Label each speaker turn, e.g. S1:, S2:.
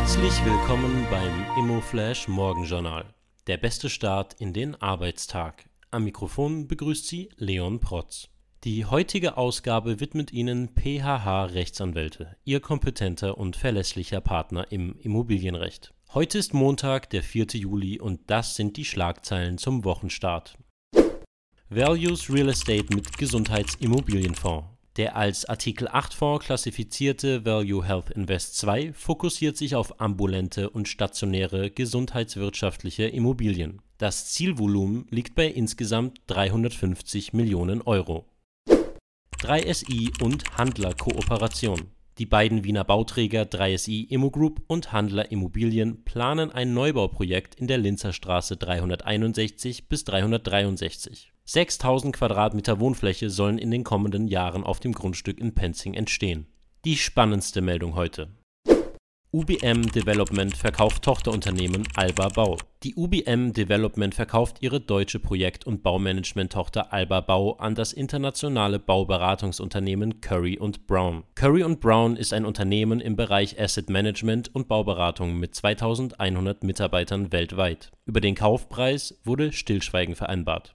S1: Herzlich willkommen beim ImmoFlash Morgenjournal. Der beste Start in den Arbeitstag. Am Mikrofon begrüßt Sie Leon Protz. Die heutige Ausgabe widmet Ihnen PHH Rechtsanwälte, Ihr kompetenter und verlässlicher Partner im Immobilienrecht. Heute ist Montag, der 4. Juli und das sind die Schlagzeilen zum Wochenstart. Values Real Estate mit Gesundheitsimmobilienfonds. Der als Artikel 8 Fonds klassifizierte Value Health Invest 2 fokussiert sich auf ambulante und stationäre gesundheitswirtschaftliche Immobilien. Das Zielvolumen liegt bei insgesamt 350 Millionen Euro. 3SI und Handler Kooperation. Die beiden Wiener Bauträger 3SI Immo Group und Handler Immobilien planen ein Neubauprojekt in der Linzer Straße 361 bis 363. 6000 Quadratmeter Wohnfläche sollen in den kommenden Jahren auf dem Grundstück in Penzing entstehen. Die spannendste Meldung heute UBM Development verkauft Tochterunternehmen Alba Bau. Die UBM Development verkauft ihre deutsche Projekt und Baumanagement-Tochter Alba Bau an das internationale Bauberatungsunternehmen Curry Brown. Curry Brown ist ein Unternehmen im Bereich Asset Management und Bauberatung mit 2100 Mitarbeitern weltweit. Über den Kaufpreis wurde Stillschweigen vereinbart